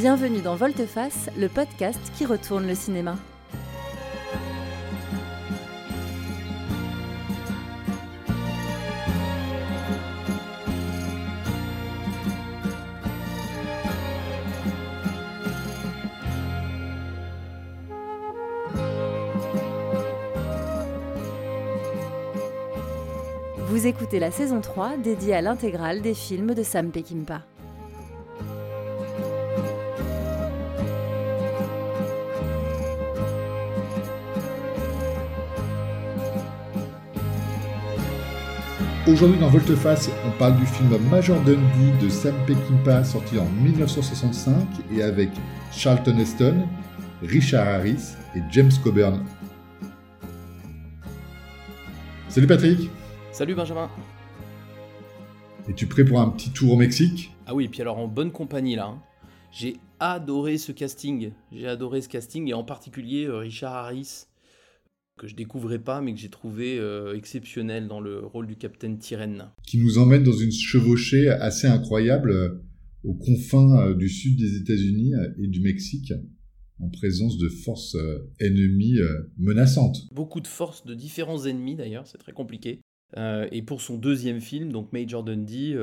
Bienvenue dans Volteface, le podcast qui retourne le cinéma. Vous écoutez la saison 3 dédiée à l'intégrale des films de Sam Peckinpah. Aujourd'hui dans Volteface, on parle du film Major Dundee de Sam Peckinpah sorti en 1965 et avec Charlton Heston, Richard Harris et James Coburn. Salut Patrick Salut Benjamin Es-tu prêt pour un petit tour au Mexique? Ah oui, puis alors en bonne compagnie là. hein. J'ai adoré ce casting. J'ai adoré ce casting et en particulier euh, Richard Harris, que je découvrais pas mais que j'ai trouvé euh, exceptionnel dans le rôle du capitaine Tyrène. qui nous emmène dans une chevauchée assez incroyable euh, aux confins euh, du sud des États-Unis et du Mexique, en présence de forces ennemies menaçantes. Beaucoup de forces de différents ennemis d'ailleurs, c'est très compliqué. Et pour son deuxième film, donc Major Dundee,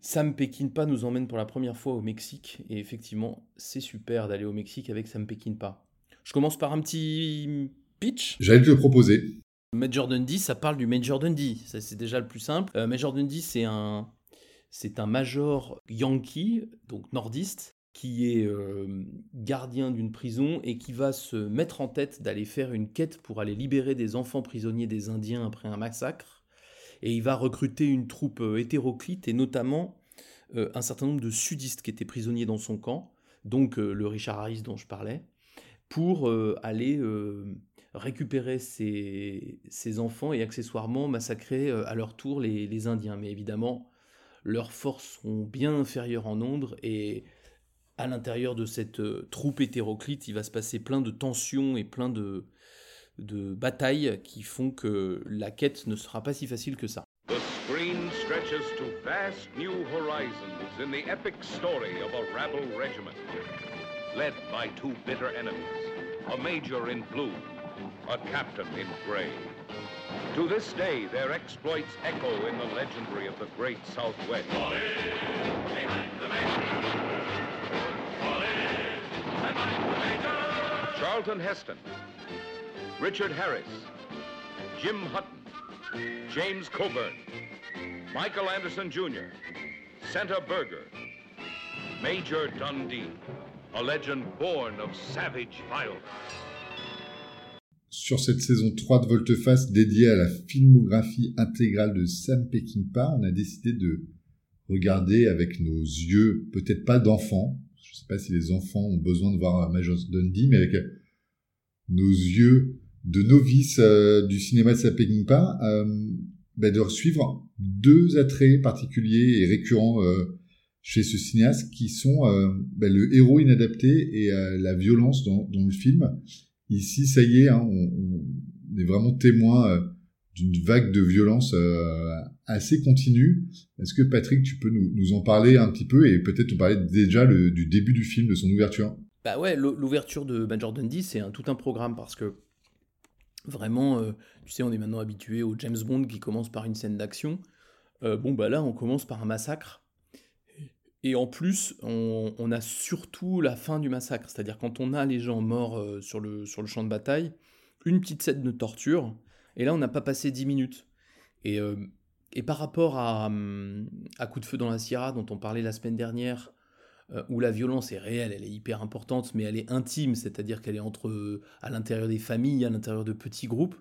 Sam Peckinpah nous emmène pour la première fois au Mexique. Et effectivement, c'est super d'aller au Mexique avec Sam Peckinpah. Je commence par un petit pitch. J'allais te le proposer. Major Dundee, ça parle du Major Dundee. Ça, c'est déjà le plus simple. Euh, Major Dundee, c'est un, c'est un major yankee, donc nordiste, qui est euh, gardien d'une prison et qui va se mettre en tête d'aller faire une quête pour aller libérer des enfants prisonniers des Indiens après un massacre. Et il va recruter une troupe euh, hétéroclite et notamment euh, un certain nombre de sudistes qui étaient prisonniers dans son camp, donc le Richard Harris dont je parlais, pour aller récupérer ces, ces enfants et accessoirement massacrer euh, à leur tour les, les Indiens. Mais évidemment, leurs forces sont bien inférieures en nombre et à l'intérieur de cette euh, troupe hétéroclite, il va se passer plein de tensions et plein de, de batailles qui font que la quête ne sera pas si facile que ça. Stretches to vast new horizons in the epic story of a regiment, led by bitter enemies, major in blue, a captain in gray. To this day, their exploits echo in the legendary of the great Southwest. Charlton Heston, Richard Harris, Jim Hutton, James Coburn, Michael Anderson Jr., Senta Berger, Major Dundee, a legend born of savage violence. Sur cette saison 3 de Volteface dédiée à la filmographie intégrale de Sam Peckinpah, on a décidé de regarder avec nos yeux, peut-être pas d'enfants, je sais pas si les enfants ont besoin de voir Major Dundee, mais avec nos yeux de novices euh, du cinéma de Sam Peckinpah, euh, bah, de suivre deux attraits particuliers et récurrents euh, chez ce cinéaste qui sont euh, bah, le héros inadapté et la violence dans le film. Ici, ça y est, hein, on, est vraiment témoin euh, d'une vague de violence euh, assez continue. Est-ce que Patrick, tu peux nous, en parler un petit peu et peut-être nous parler déjà du début du film, de son ouverture? Bah ouais, l'ou- l'ouverture de Major Dundee, c'est tout un programme parce que vraiment, euh, tu sais, on est maintenant habitué au James Bond qui commence par une scène d'action. Bon, bah là, on commence par un massacre. Et en plus, on, a surtout la fin du massacre, c'est-à-dire quand on a les gens morts euh, sur, le, champ de bataille, une petite scène de torture, et là, on n'a pas passé 10 minutes. Et, euh, et par rapport à, hum, à Coup de feu dans la Sierra, dont on parlait la semaine dernière, euh, où la violence est réelle, elle est hyper importante, mais elle est intime, c'est-à-dire qu'elle est entre à l'intérieur des familles, à l'intérieur de petits groupes.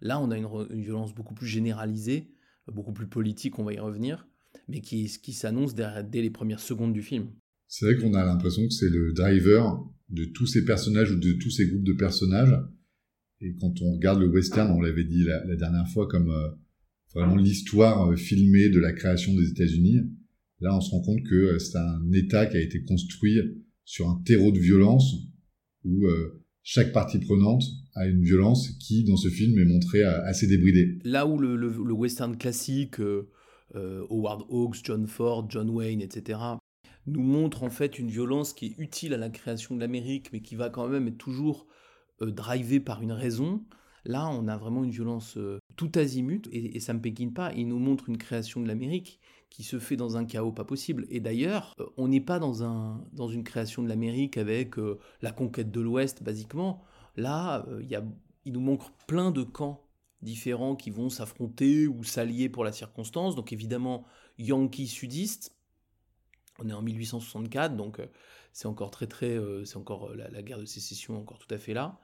Là, on a une, violence beaucoup plus généralisée, beaucoup plus politique, on va y revenir, mais qui, qui s'annonce dès, dès les premières secondes du film. C'est vrai qu'on a l'impression que c'est le driver de tous ces personnages ou de tous ces groupes de personnages. Et quand on regarde le western, on l'avait dit la, la dernière fois, comme euh, vraiment l'histoire euh, filmée de la création des États-Unis. Là, on se rend compte que euh, c'est un État qui a été construit sur un terreau de violence où chaque partie prenante a une violence qui, dans ce film, est montrée assez débridée. Là où le, le- le western classique, euh, Howard Hawks, John Ford, John Wayne, etc., nous montre en fait une violence qui est utile à la création de l'Amérique, mais qui va quand même être toujours euh, drivée par une raison. Là, on a vraiment une violence euh, tout azimut, et, ça ne me pas. Il nous montre une création de l'Amérique qui se fait dans un chaos pas possible. Et d'ailleurs, euh, on n'est pas dans, un, dans une création de l'Amérique avec la conquête de l'Ouest, basiquement. Là, il, y a, il nous manque plein de camps différents qui vont s'affronter ou s'allier pour la circonstance. Donc évidemment, Yankees sudistes, on est en 1864, donc euh, c'est encore très très, euh, c'est encore euh, la, guerre de sécession encore tout à fait là.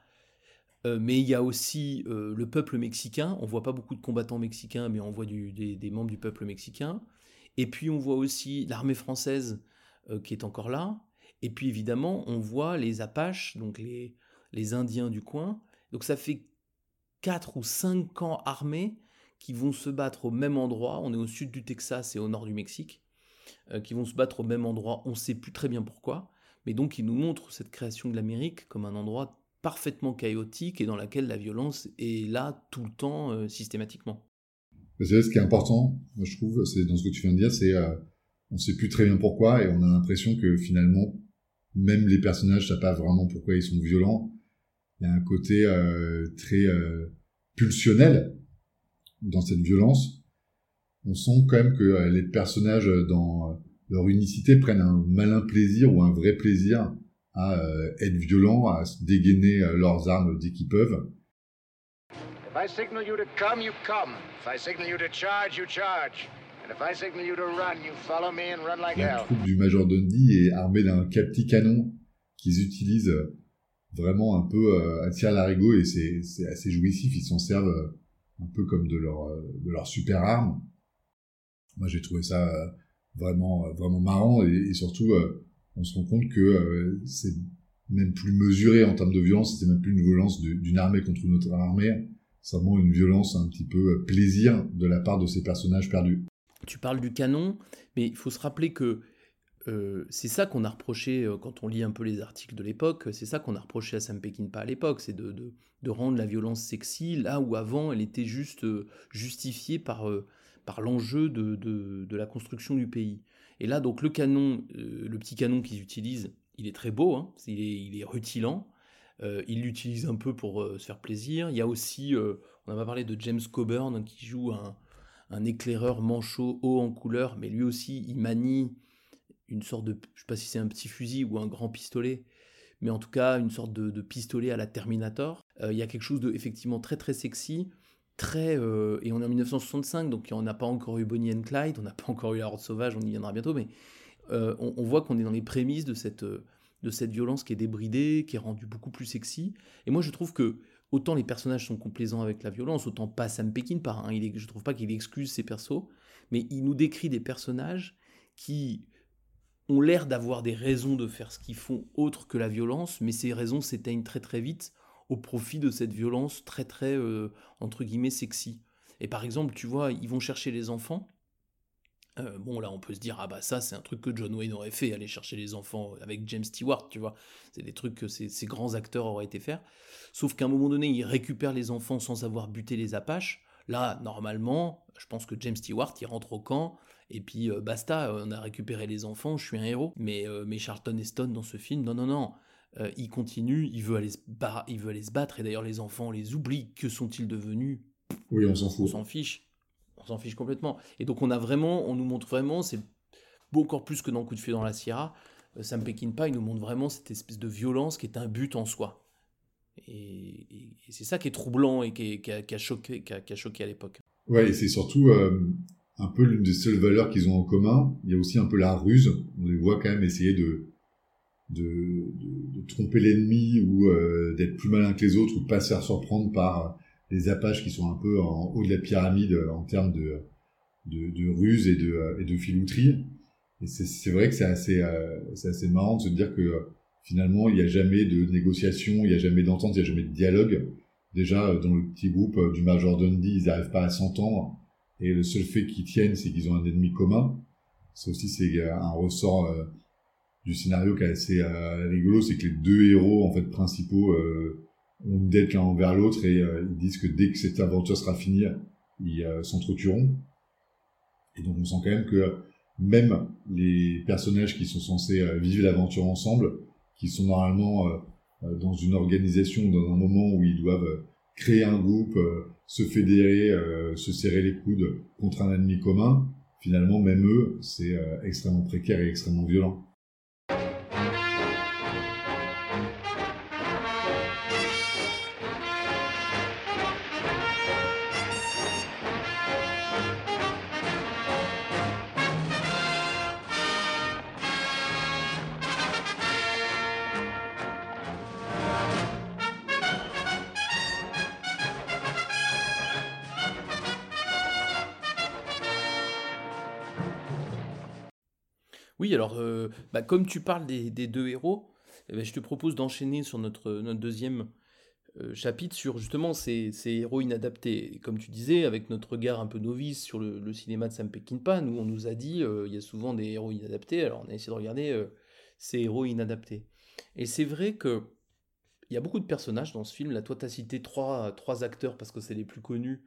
mais il y a aussi le peuple mexicain. On voit pas beaucoup de combattants mexicains, mais on voit des, membres du peuple mexicain. Et puis on voit aussi l'armée française qui est encore là. Et puis évidemment, on voit les Apaches, donc les, les Indiens du coin. Donc ça fait quatre ou cinq camps armés qui vont se battre au même endroit. On est au sud du Texas et au nord du Mexique. Euh, qui vont se battre au même endroit. On ne sait plus très bien pourquoi, mais donc il nous montre cette création de l'Amérique comme un endroit parfaitement chaotique et dans lequel la violence est là tout le temps, euh, systématiquement. Ce qui est important, moi, je trouve, c'est dans ce que tu viens de dire, c'est euh, on ne sait plus très bien pourquoi et on a l'impression que finalement, même les personnages ne savent pas vraiment pourquoi ils sont violents. Il y a un côté très pulsionnel dans cette violence. On sent quand même que euh, les personnages euh, dans euh, leur unicité prennent un malin plaisir ou un vrai plaisir à être violents, à se dégainer leurs armes dès qu'ils peuvent. La troupe du Major Dundee est armée d'un capti canon qu'ils utilisent vraiment un peu à tir larigot et c'est assez jouissif. Ils s'en servent un peu comme de leur, de leur super arme. Moi, j'ai trouvé ça euh, vraiment, euh, vraiment marrant et, surtout, euh, on se rend compte que c'est même plus mesuré en termes de violence. C'est même plus une violence d'une armée contre une autre armée. C'est vraiment une violence un petit peu plaisir de la part de ces personnages perdus. Tu parles du canon, mais il faut se rappeler que c'est ça qu'on a reproché quand on lit un peu les articles de l'époque, c'est ça qu'on a reproché à Sam Peckinpah à l'époque, c'est de, rendre la violence sexy là où avant elle était juste justifiée par par l'enjeu de, de, la construction du pays. Et là, donc le canon, euh, le petit canon qu'ils utilisent, il est très beau, hein, il, est, il, est, rutilant. Euh, il l'utilise un peu pour euh, se faire plaisir. Il y a aussi, on a pas parlé de James Coburn qui joue un, un, éclaireur manchot haut en couleur, mais lui aussi, il manie une sorte de, je sais pas si c'est un petit fusil ou un grand pistolet, mais en tout cas une sorte de, pistolet à la Terminator. il y a quelque chose de effectivement très très sexy très. Euh, et on est en 1965, donc on n'a pas encore eu Bonnie and Clyde, on n'a pas encore eu La Horde Sauvage, on y viendra bientôt, mais euh, on, voit qu'on est dans les prémices de cette, euh, de cette violence qui est débridée, qui est rendue beaucoup plus sexy. Et moi, je trouve que autant les personnages sont complaisants avec la violence, autant pas Sam Peckinpah. Hein, il je trouve pas qu'il excuse ses persos, mais il nous décrit des personnages qui ont l'air d'avoir des raisons de faire ce qu'ils font autre que la violence, mais ces raisons s'éteignent très très vite au profit de cette violence très très euh, entre guillemets sexy. Et par exemple, tu vois, ils vont chercher les enfants. Euh, bon, là, on peut se dire, ah bah ça, c'est un truc que John Wayne aurait fait, aller chercher les enfants avec James Stewart, tu vois. C'est des trucs que ces, ces, grands acteurs auraient été faire. Sauf qu'à un moment donné, ils récupèrent les enfants sans avoir buté les Apaches. Là, normalement, je pense que James Stewart, il rentre au camp, et puis euh, basta, on a récupéré les enfants, je suis un héros. Mais, mais Charlton Heston, dans ce film, non, non, non. Euh, il continue, il veut, aller se il veut aller se battre, et d'ailleurs les enfants les oublient. Que sont-ils devenus? Oui, on s'en fout. On s'en fiche. On s'en fiche complètement. Et donc on a vraiment, on nous montre vraiment, c'est encore plus que dans Coup de feu dans la Sierra, euh, Sam Peckinpah, il nous montre vraiment cette espèce de violence qui est un but en soi. Et, c'est ça qui est troublant et qui, a, choqué, qui, a, choqué à l'époque. Ouais, et c'est surtout euh, un peu l'une des seules valeurs qu'ils ont en commun. Il y a aussi un peu la ruse. On les voit quand même essayer de, de, de, de tromper l'ennemi ou euh, d'être plus malin que les autres ou pas se faire surprendre par les Apaches qui sont un peu en haut de la pyramide euh, en termes de, de, de ruse et de, euh, et de filouterie. Et c'est vrai que c'est assez, c'est assez marrant de se dire que finalement, il n'y a jamais de négociation, il n'y a jamais d'entente, il n'y a jamais de dialogue. Déjà, dans le petit groupe du Major Dundee, ils n'arrivent pas à s'entendre. Et le seul fait qu'ils tiennent, c'est qu'ils ont un ennemi commun. Ça aussi, c'est un ressort du scénario qui est assez euh, rigolo, c'est que les deux héros en fait principaux euh, ont une dette l'un envers l'autre et euh, ils disent que dès que cette aventure sera finie, ils s'entretueront. Et donc on sent quand même que même les personnages qui sont censés vivre l'aventure ensemble, qui sont normalement dans une organisation, dans un moment où ils doivent créer un groupe, se fédérer, se serrer les coudes contre un ennemi commun, finalement, même eux, c'est extrêmement précaire et extrêmement violent. Bah, comme tu parles des, deux héros, eh ben, je te propose d'enchaîner sur notre, deuxième euh, chapitre sur justement ces, héros inadaptés. comme tu disais, avec notre regard un peu novice sur le, cinéma de Sam Peckinpah, nous, on nous a dit, euh, il y a souvent des héros inadaptés, alors on a essayé de regarder ces héros inadaptés. Et c'est vrai que il y a beaucoup de personnages dans ce film. Là, toi, tu as cité trois, trois acteurs parce que c'est les plus connus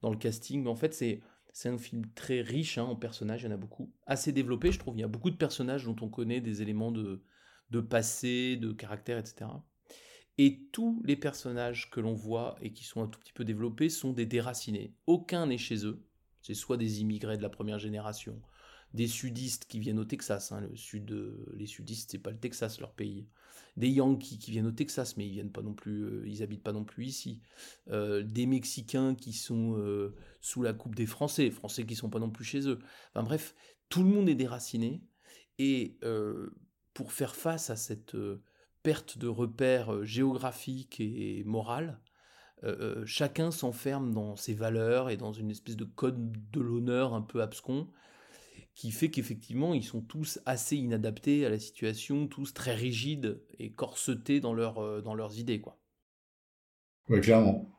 dans le casting. Mais en fait, c'est c'est un film très riche hein, en personnages, il y en a beaucoup. Assez développé, je trouve. Il y a beaucoup de personnages dont on connaît des éléments de, de passé, de caractère, etc. Et tous les personnages que l'on voit et qui sont un tout petit peu développés sont des déracinés. Aucun n'est chez eux. C'est soit des immigrés de la première génération, des sudistes qui viennent au Texas. Hein, le sud, les sudistes, c'est pas le Texas leur pays des Yankees qui viennent au Texas, mais ils viennent pas non plus, euh, ils habitent pas non plus ici. Euh, des Mexicains qui sont euh, sous la coupe des Français, Français qui sont pas non plus chez eux. Enfin bref, tout le monde est déraciné. Et pour faire face à cette perte de repères géographiques et morales, chacun s'enferme dans ses valeurs et dans une espèce de code de l'honneur un peu abscon qui fait qu'effectivement, ils sont tous assez inadaptés à la situation, tous très rigides et corsetés dans, euh, dans leurs idées. Quoi. Ouais, clairement.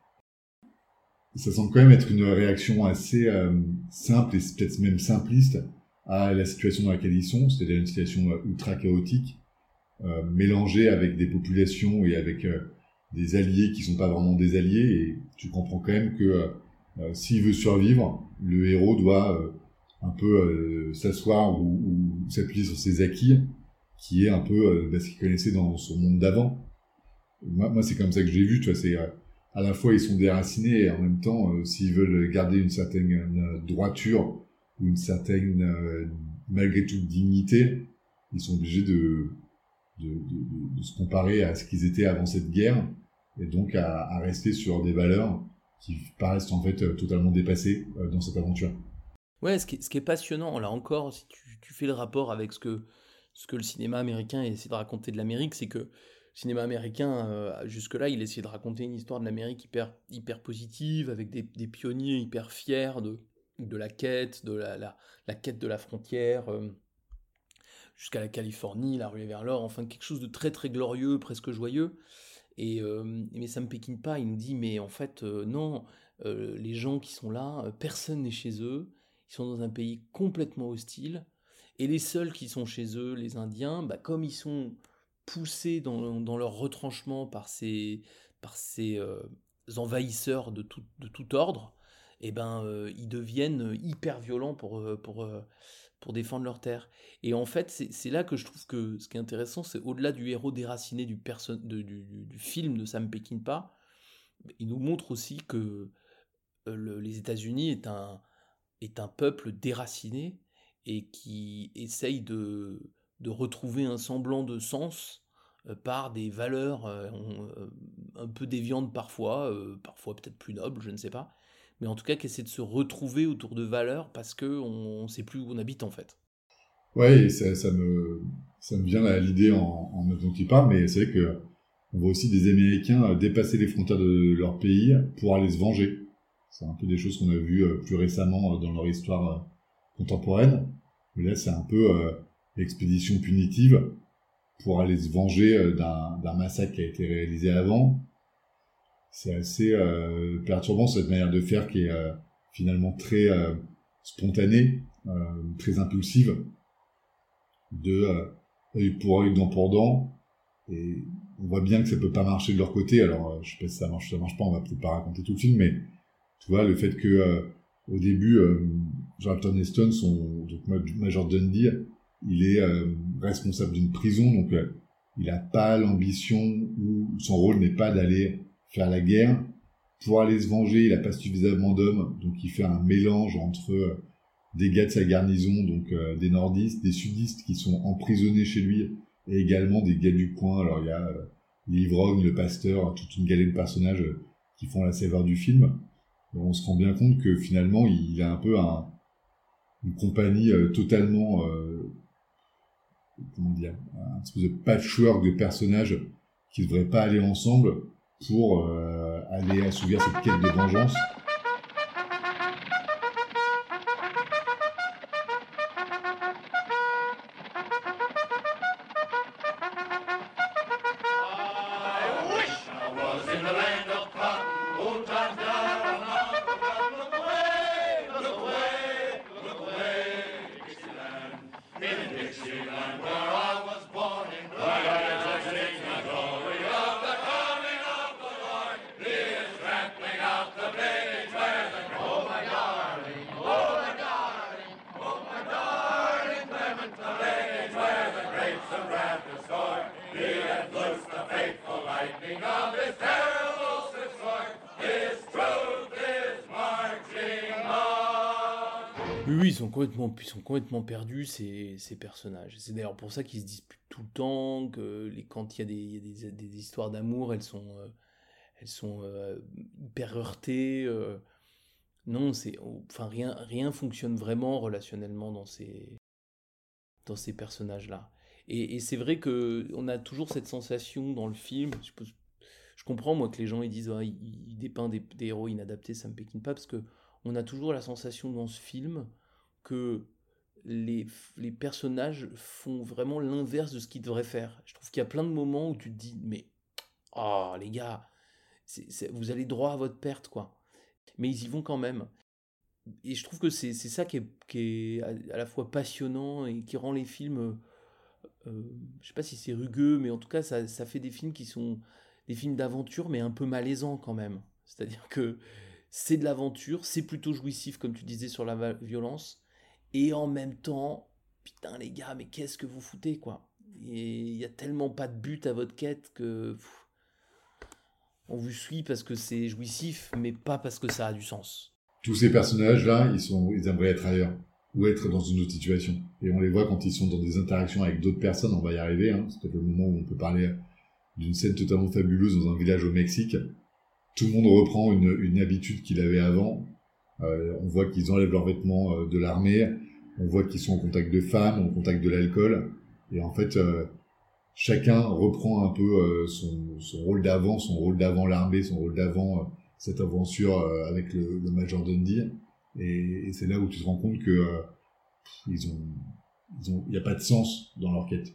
Ça semble quand même être une réaction assez euh, simple et peut-être même simpliste à la situation dans laquelle ils sont, c'est-à-dire une situation euh, ultra chaotique, mélangée avec des populations et avec des alliés qui sont pas vraiment des alliés, et tu comprends quand même que s'il veut survivre, le héros doit un peu euh, s'asseoir ou, s'appuyer sur ses acquis, qui est un peu euh, bah, ce qu'il connaissait dans son monde d'avant. Moi, moi c'est comme ça que je l'ai vu, tu vois, c'est euh, à la fois ils sont déracinés et en même temps, s'ils veulent garder une certaine droiture ou une certaine, malgré tout, dignité, ils sont obligés de, de, se comparer à ce qu'ils étaient avant cette guerre et donc à, rester sur des valeurs qui paraissent en fait totalement dépassées dans cette aventure. Ouais, ce qui, est, passionnant, là encore, si tu, fais le rapport avec ce que, ce que le cinéma américain essaie de raconter de l'Amérique, c'est que cinéma américain, euh, jusque-là, il essayait de raconter une histoire de l'Amérique hyper, positive, avec des, pionniers hyper fiers de, la quête, de la, la, quête de la frontière, euh, jusqu'à la Californie, la ruée vers l'or, enfin quelque chose de très très glorieux, presque joyeux. Et euh, mais ça me péquine pas, il nous dit mais en fait non, les gens qui sont là, personne n'est chez eux, ils sont dans un pays complètement hostile, et les seuls qui sont chez eux, les Indiens, bah, comme ils sont poussés dans, leur retranchement par ces, par ces euh, envahisseurs de tout, de tout ordre, eh ben, euh, ils deviennent hyper violents pour, euh, pour, pour défendre leur terre. Et en fait, c'est là que je trouve que ce qui est intéressant, c'est au-delà du héros déraciné du, du, du, film de Sam Peckinpah, il nous montre aussi que les États-Unis est un, est un peuple déraciné et qui essaye de, de retrouver un semblant de sens euh, par des valeurs euh, euh, un peu déviantes parfois, parfois peut-être plus nobles, je ne sais pas, mais en tout cas qui essaie de se retrouver autour de valeurs parce qu'on ne sait plus où on habite en fait. Ouais, ça, me, ça me vient à l'idée en, en même temps parle, mais c'est vrai que on voit aussi des Américains dépasser les frontières de leur pays pour aller se venger. C'est un peu des choses qu'on a vues plus récemment dans leur histoire contemporaine. Mais là, c'est un peu l'expédition punitive pour aller se venger d'un massacre qui a été réalisé avant. C'est assez perturbant cette manière de faire qui est finalement très spontanée, très impulsive, de œil pour œil, dent pour dent. Et on voit bien que ça peut pas marcher de leur côté. Alors, je sais pas si ça marche, ça marche pas. On va peut-être pas raconter tout le film, mais tu vois, le fait que euh, au début, euh, Jonathan Heston, son donc Major Dundee, il est responsable d'une prison, donc il n'a pas l'ambition ou son rôle n'est pas d'aller faire la guerre. Pour aller se venger, il n'a pas suffisamment d'hommes, donc il fait un mélange entre des gars de sa garnison, donc euh, des nordistes, des sudistes qui sont emprisonnés chez lui, et également des gars du coin. Alors il y a euh, l'ivrogne, le pasteur, toute une galerie de personnages euh, qui font la saveur du film. on se rend bien compte que finalement il, a un peu un, une compagnie totalement, comment dire, un espèce de patchwork de personnages qui ne devraient pas aller ensemble pour aller assouvir cette quête de vengeance. Ils sont complètement perdus, ces, ces personnages. C'est d'ailleurs pour ça qu'ils se disputent tout le temps, que les, quand il y a des, des, histoires d'amour, elles sont, euh, elles sont euh, hyper heurtées. Euh. non, c'est, enfin, rien, rien fonctionne vraiment relationnellement dans ces, dans ces personnages-là. Et, c'est vrai que on a toujours cette sensation dans le film. Je, je comprends moi que les gens ils disent ah, il, dépeint des, des, héros inadaptés, ça me péquine pas parce que on a toujours la sensation dans ce film que les, les personnages font vraiment l'inverse de ce qu'ils devraient faire. Je trouve qu'il y a plein de moments où tu te dis, mais, oh les gars, vous allez droit à votre perte, quoi. Mais ils y vont quand même. Et je trouve que c'est ça qui est, qui est, à la fois passionnant et qui rend les films, euh, je sais pas si c'est rugueux, mais en tout cas, ça, ça fait des films qui sont des films d'aventure, mais un peu malaisants quand même. C'est-à-dire que c'est de l'aventure, c'est plutôt jouissif, comme tu disais, sur la violence, et en même temps, putain les gars, mais qu'est-ce que vous foutez quoi? Il y a tellement pas de but à votre quête que on vous suit parce que c'est jouissif, mais pas parce que ça a du sens. Tous ces personnages-là, ils ils aimeraient être ailleurs ou être dans une autre situation. Et on les voit quand ils sont dans des interactions avec d'autres personnes. On va y arriver. Hein. C'est le moment où on peut parler d'une scène totalement fabuleuse dans un village au Mexique. Tout le monde reprend une, une habitude qu'il avait avant euh, on voit qu'ils enlèvent leurs vêtements euh, de l'armée, on voit qu'ils sont en contact de femmes, en contact de l'alcool, et en fait, euh, chacun reprend un peu son, rôle d'avant, son rôle d'avant l'armée, son rôle d'avant cette aventure avec le, Major Dundee, et, c'est là où tu te rends compte que ils ont, il n'y a pas de sens dans leur quête.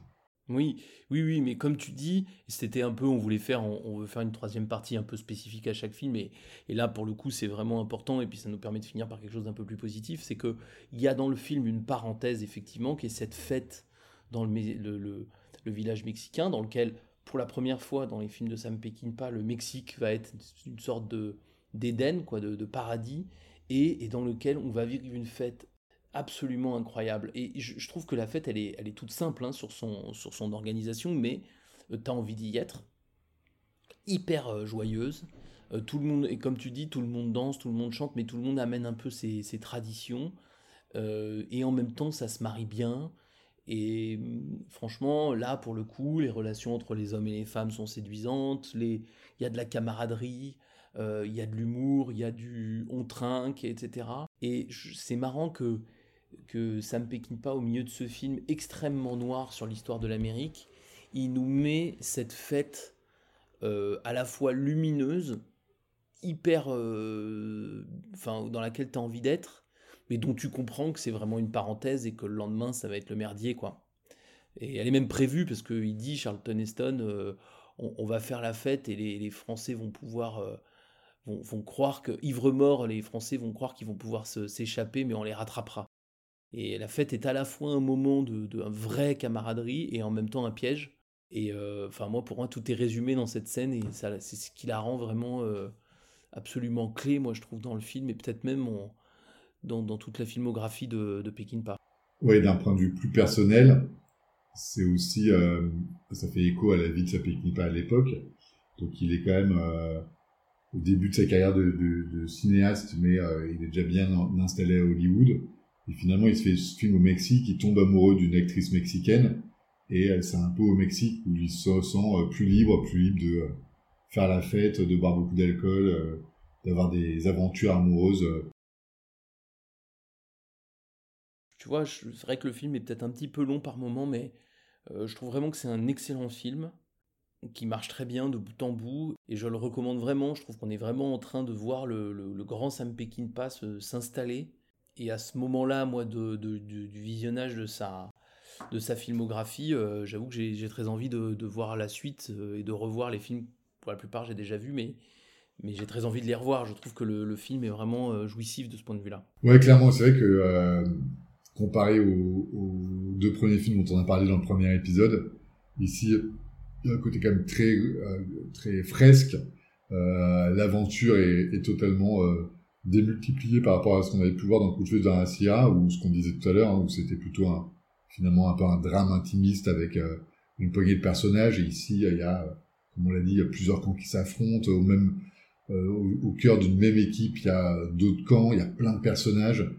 Oui, oui, oui, mais comme tu dis, c'était un peu, on voulait faire, on, veut faire une troisième partie un peu spécifique à chaque film, et, là, pour le coup, c'est vraiment important, et puis ça nous permet de finir par quelque chose d'un peu plus positif, c'est que il y a dans le film une parenthèse, effectivement, qui est cette fête dans le, village mexicain, dans lequel, pour la première fois dans les films de Sam Peckinpah, le Mexique va être une sorte de d'Éden, quoi, de, paradis, et dans lequel on va vivre une fête absolument incroyable. Et je, trouve que la fête, elle est, elle est toute simple hein, sur, son, sur son organisation, mais euh, tu as envie d'y être. Hyper euh, joyeuse. Euh, tout le monde, et comme tu dis, tout le monde danse, tout le monde chante, mais tout le monde amène un peu ses, ses traditions. et en même temps, ça se marie bien. Et mm, franchement, là, pour le coup, les relations entre les hommes et les femmes sont séduisantes. Il y a de la camaraderie, il y a de l'humour, il y a du on trinque, etc. Et c'est marrant que que Sam Peckinpah, au milieu de ce film extrêmement noir sur l'histoire de l'Amérique, il nous met cette fête euh, à la fois lumineuse, hyper. Euh, dans laquelle tu as envie d'être, mais dont tu comprends que c'est vraiment une parenthèse et que le lendemain, ça va être le merdier, quoi. Et elle est même prévue, parce qu'il dit, Charlton Heston, euh, on, va faire la fête et les, Français vont pouvoir. Vont, croire que, ivre mort, les Français vont croire qu'ils vont pouvoir s'échapper, mais on les rattrapera. Et la fête est à la fois un moment de, de vraie camaraderie et en même temps un piège. Et euh, enfin, moi, pour moi, tout est résumé dans cette scène et c'est ce qui la rend vraiment euh, absolument clé, moi, je trouve, dans le film et peut-être même dans, toute la filmographie de, de Peckinpah. Oui, d'un point de vue plus personnel, c'est aussi, euh, ça fait écho à la vie de sa Peckinpah à l'époque. Donc il est quand même au début de sa carrière de, cinéaste, mais il est déjà bien installé à Hollywood. Et finalement, il se fait ce film au Mexique, il tombe amoureux d'une actrice mexicaine, et c'est un peu au Mexique où il se sent plus libre, plus libre de faire la fête, de boire beaucoup d'alcool, d'avoir des aventures amoureuses tu vois, c'est vrai que le film est peut-être un petit peu long par moment, mais euh, je trouve vraiment que c'est un excellent film qui marche très bien de bout en bout et je le recommande vraiment. Je trouve qu'on est vraiment en train de voir le, grand Sam Peckinpah s'installer. Et à ce moment-là, moi, du visionnage de sa, de sa filmographie, euh, j'avoue que j'ai très envie de, voir la suite euh, et de revoir les films. Pour la plupart, j'ai déjà vu, mais, mais j'ai très envie de les revoir. Je trouve que le, film est vraiment jouissif de ce point de vue-là. Ouais, clairement, c'est vrai que comparé aux, deux premiers films dont on a parlé dans le premier épisode. Ici, il y a un côté quand même très, euh, très fresque. Euh, L'aventure est, totalement euh, démultipliée par rapport à ce qu'on avait pu voir dans Coup de feu d'un Sia, ou ce qu'on disait tout à l'heure, hein, où c'était plutôt un, finalement un peu un drame intimiste avec euh, une poignée de personnages. Et ici, il y a, comme on l'a dit, il y a plusieurs camps qui s'affrontent, au même euh, au, cœur d'une même équipe, il y a d'autres camps, il y a plein de personnages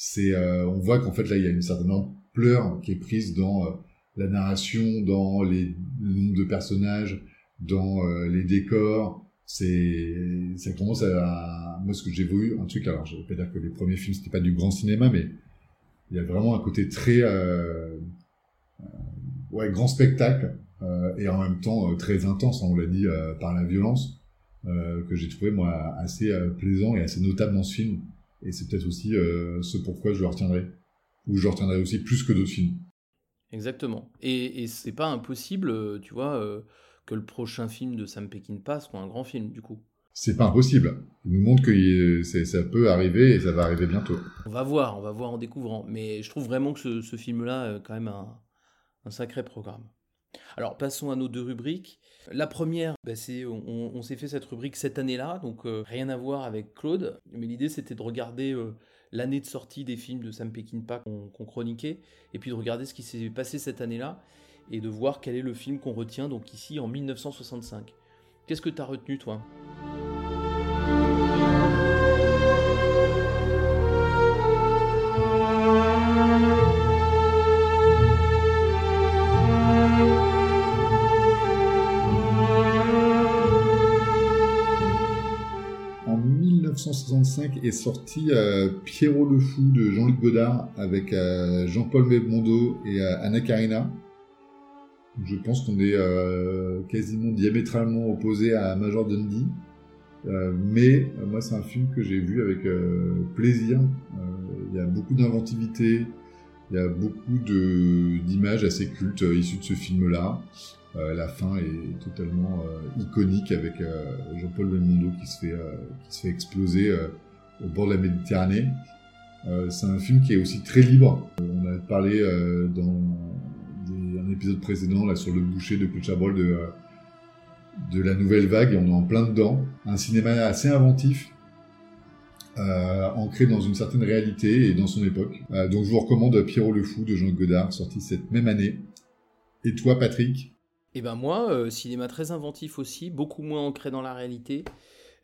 c'est euh, on voit qu'en fait là il y a une certaine ampleur qui est prise dans euh, la narration, dans les, le nombre de personnages, dans euh, les décors. C'est ça commence à moi ce que j'ai vu un truc alors je vais pas dire que les premiers films c'était pas du grand cinéma mais il y a vraiment un côté très ouais grand spectacle et en même temps très intense on l'a dit par la violence que j'ai trouvé moi assez plaisant et assez notable dans ce film et c'est peut-être aussi euh, ce pourquoi je le retiendrai. Ou je le retiendrai aussi plus que d'autres films. Exactement. Et, et c'est pas impossible, euh, tu vois, euh, que le prochain film de Sam Peckinpah soit un grand film, du coup. C'est pas impossible. Il nous montre que ça peut arriver et ça va arriver bientôt. On va voir, on va voir en découvrant. Mais je trouve vraiment que ce, film-là est quand même un, sacré programme. Alors passons à nos deux rubriques. La première, bah, c'est on, s'est fait cette rubrique cette année-là, donc euh, rien à voir avec Claude, mais l'idée c'était de regarder euh, l'année de sortie des films de Sam Peckinpah qu'on chroniquait, et puis de regarder ce qui s'est passé cette année-là, et de voir quel est le film qu'on retient, donc ici en 1965. Qu'est-ce que tu as retenu toi? Est sorti euh, Pierrot le Fou de Jean-Luc Godard avec euh, Jean-Paul Belmondo et euh, Anna Karina. Je pense qu'on est quasiment diamétralement opposé à Major Dundee. mais moi, c'est un film que j'ai vu avec plaisir. Il y a beaucoup d'inventivité, il y a beaucoup d'images assez cultes issues de ce film-là. Euh, la fin est totalement euh, iconique avec euh, Jean-Paul Belmondo qui se fait, qui se fait exploser au bord de la Méditerranée. c'est un film qui est aussi très libre. on a parlé dans un épisode précédent là sur le boucher de Claude de de la nouvelle vague et on est en plein dedans. Un cinéma assez inventif, euh, ancré dans une certaine réalité et dans son époque. Euh, donc je vous recommande Pierrot le Fou de Jean Godard, sorti cette même année. Et toi Patrick? Eh ben moi, euh, cinéma très inventif aussi, beaucoup moins ancré dans la réalité.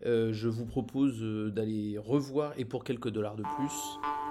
Euh, je vous propose euh, d'aller revoir et pour quelques dollars de plus.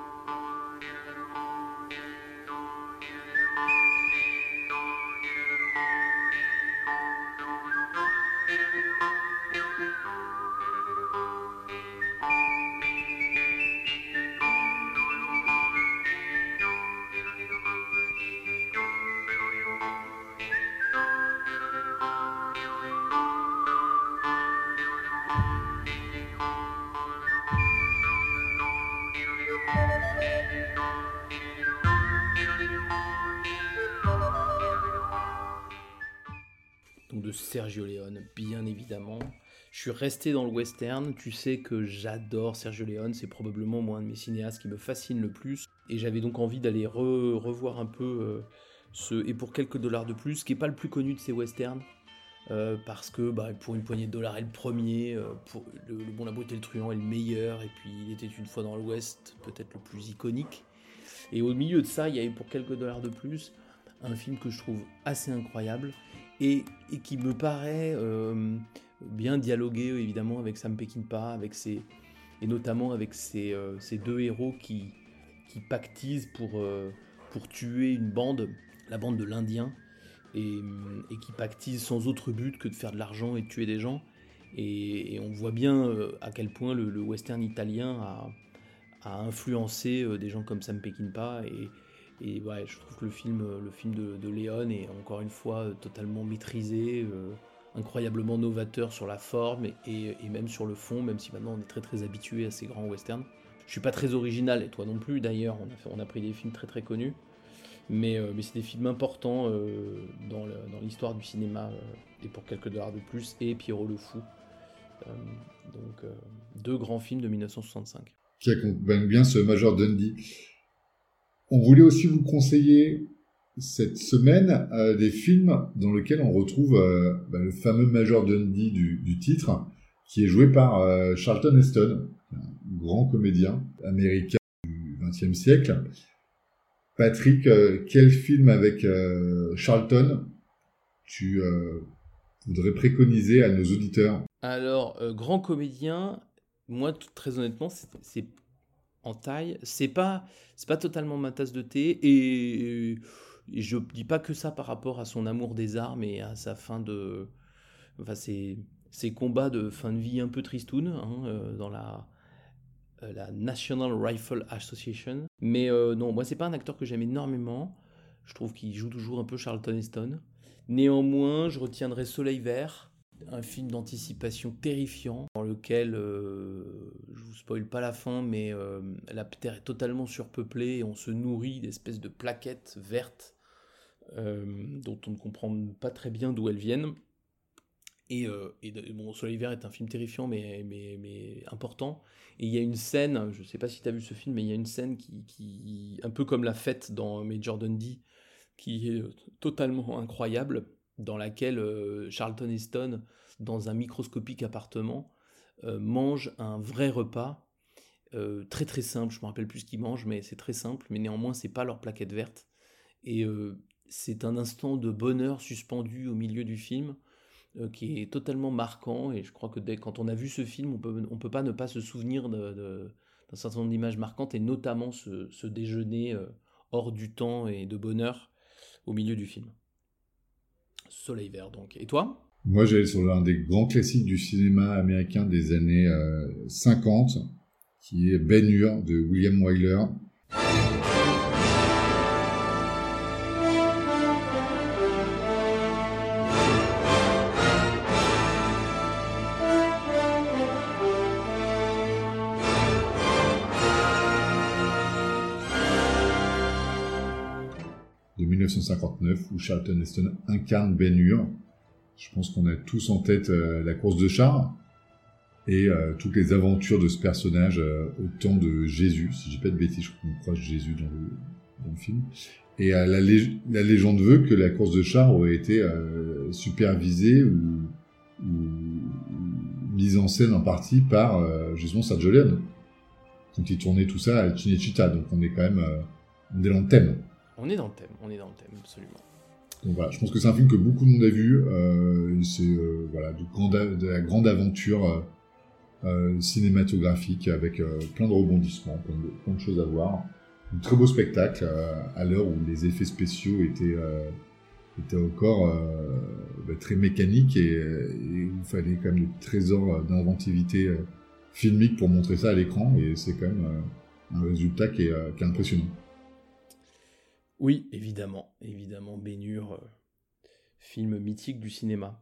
Suis resté dans le western. Tu sais que j'adore Sergio Leone. C'est probablement moi un de mes cinéastes qui me fascine le plus. Et j'avais donc envie d'aller revoir un peu euh, ce Et pour quelques dollars de plus, qui n'est pas le plus connu de ces westerns. parce que bah, pour une poignée de dollars est le premier, pour le, Bon, la beauté, le truand est le meilleur, et puis il était une fois dans l'Ouest, peut-être le plus iconique. Et au milieu de ça, il y a eu pour quelques dollars de plus un film que je trouve assez incroyable et, qui me paraît bien dialoguer évidemment avec Sam Peckinpah, avec ses, et notamment avec ces, euh, deux héros qui, qui pactisent pour, euh, pour tuer une bande, la bande de l'Indien, et, et, qui pactisent sans autre but que de faire de l'argent et de tuer des gens. Et, on voit bien euh, à quel point le, western italien a, a influencé des gens comme Sam Peckinpah. Et, et ouais, je trouve que le film, le film de, de Léon est encore une fois totalement maîtrisé incroyablement novateur sur la forme et, même sur le fond, même si maintenant on est très très habitué à ces grands westerns. Je suis pas très original, et toi non plus d'ailleurs, on a, on a pris des films très très connus, mais, euh, mais c'est des films importants euh, dans l'histoire du cinéma, euh, et pour quelques dollars de plus, et Pierrot le Fou. donc deux grands films de 1965. Qui accompagnent bien ce Major Dundee. On voulait aussi vous conseiller cette semaine euh, des films dans lesquels on retrouve euh, bah, le fameux Major Dundee du, titre, qui est joué par euh, Charlton Heston, un grand comédien américain du XXe siècle. Patrick, quel film avec Charlton tu voudrais préconiser à nos auditeurs? Alors, grand comédien, moi, très honnêtement, c'est en taille, c'est pas, c'est pas totalement ma tasse de thé et et je dis pas que ça par rapport à son amour des armes et à sa fin de. Enfin, ses, combats de fin de vie un peu tristoun hein, euh, dans la, euh, la National Rifle Association. Mais euh, non, moi, c'est pas un acteur que j'aime énormément. Je trouve qu'il joue toujours un peu Charlton Heston. Néanmoins, je retiendrai Soleil Vert, un film d'anticipation terrifiant dans lequel, je vous spoil pas la fin, mais la terre est totalement surpeuplée et on se nourrit d'espèces de plaquettes vertes euh, dont on ne comprend pas très bien d'où elles viennent. Et, euh, bon, Soleil Vert est un film terrifiant, mais, mais, important. Et il y a une scène, je ne sais pas si tu as vu ce film, mais il y a une scène qui, un peu comme la fête dans Major Dundee, qui est totalement incroyable, dans laquelle euh, Charlton Heston, dans un microscopique appartement, mange un vrai repas, très très simple, je me rappelle plus ce qu'il mange, mais c'est très simple, mais néanmoins c'est pas leur plaquette verte. Et c'est un instant de bonheur suspendu au milieu du film euh, qui est totalement marquant et je crois que dès quand on a vu ce film, on peut, on peut pas ne pas se souvenir d'un certain nombre d'images marquantes et notamment ce, déjeuner euh, hors du temps et de bonheur au milieu du film. Soleil vert donc. Et toi? Moi j'allais sur l'un des grands classiques du cinéma américain des années 50 euh, qui est Ben Hur de William Wyler. 1959 où Charlton Heston incarne Ben Hur. Je pense qu'on a tous en tête euh, la course de char et euh, toutes les aventures de ce personnage euh, au temps de Jésus. Si j'ai pas de bêtises, je crois croise Jésus dans le, film. Et la, légende veut que la course de char aurait été supervisée ou, mise en scène en partie par justement Sergio Leone quand il tournait tout ça à Cinecittà. Donc on est quand même dans le thème. On est dans le thème, on est dans le thème, absolument. Donc voilà, je pense que c'est un film que beaucoup de monde a vu. Euh, c'est euh, voilà, de, la grande aventure euh, cinématographique avec plein de rebondissements, plein de, choses à voir. Un très beau spectacle à l'heure où les effets spéciaux étaient, étaient encore bah, très mécaniques et, et, il fallait quand même des trésors d'inventivité filmique pour montrer ça à l'écran. Et c'est quand même un résultat qui est impressionnant. Oui, évidemment, évidemment, Bénure, euh, film mythique du cinéma.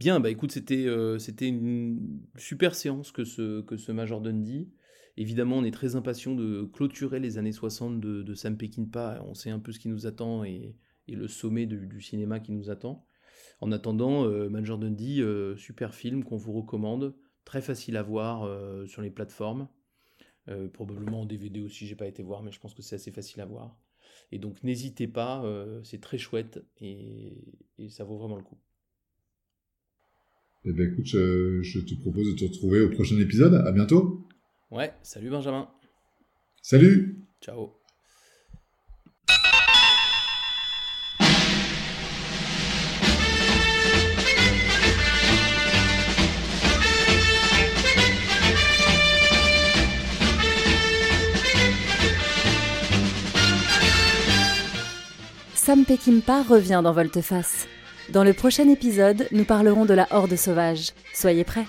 Bien, bah écoute, c'était euh, une super séance que ce, que Major Dundee. Évidemment, on est très impatient de clôturer les années 60 de, de Sam Peckinpah. On sait un peu ce qui nous attend et, et le sommet du cinéma qui nous attend. En attendant, euh, Major Dundee, super film qu'on vous recommande, très facile à voir sur les plateformes. probablement en DVD aussi, j'ai pas été voir, mais je pense que c'est assez facile à voir. Et donc n'hésitez pas, euh, c'est très chouette et, et ça vaut vraiment le coup. Eh ben écoute, je, je te propose de te retrouver au prochain épisode. À bientôt. Ouais, salut Benjamin. Salut Ciao. Sam Peckinpah revient dans Volteface. Dans le prochain épisode, nous parlerons de la horde sauvage. Soyez prêts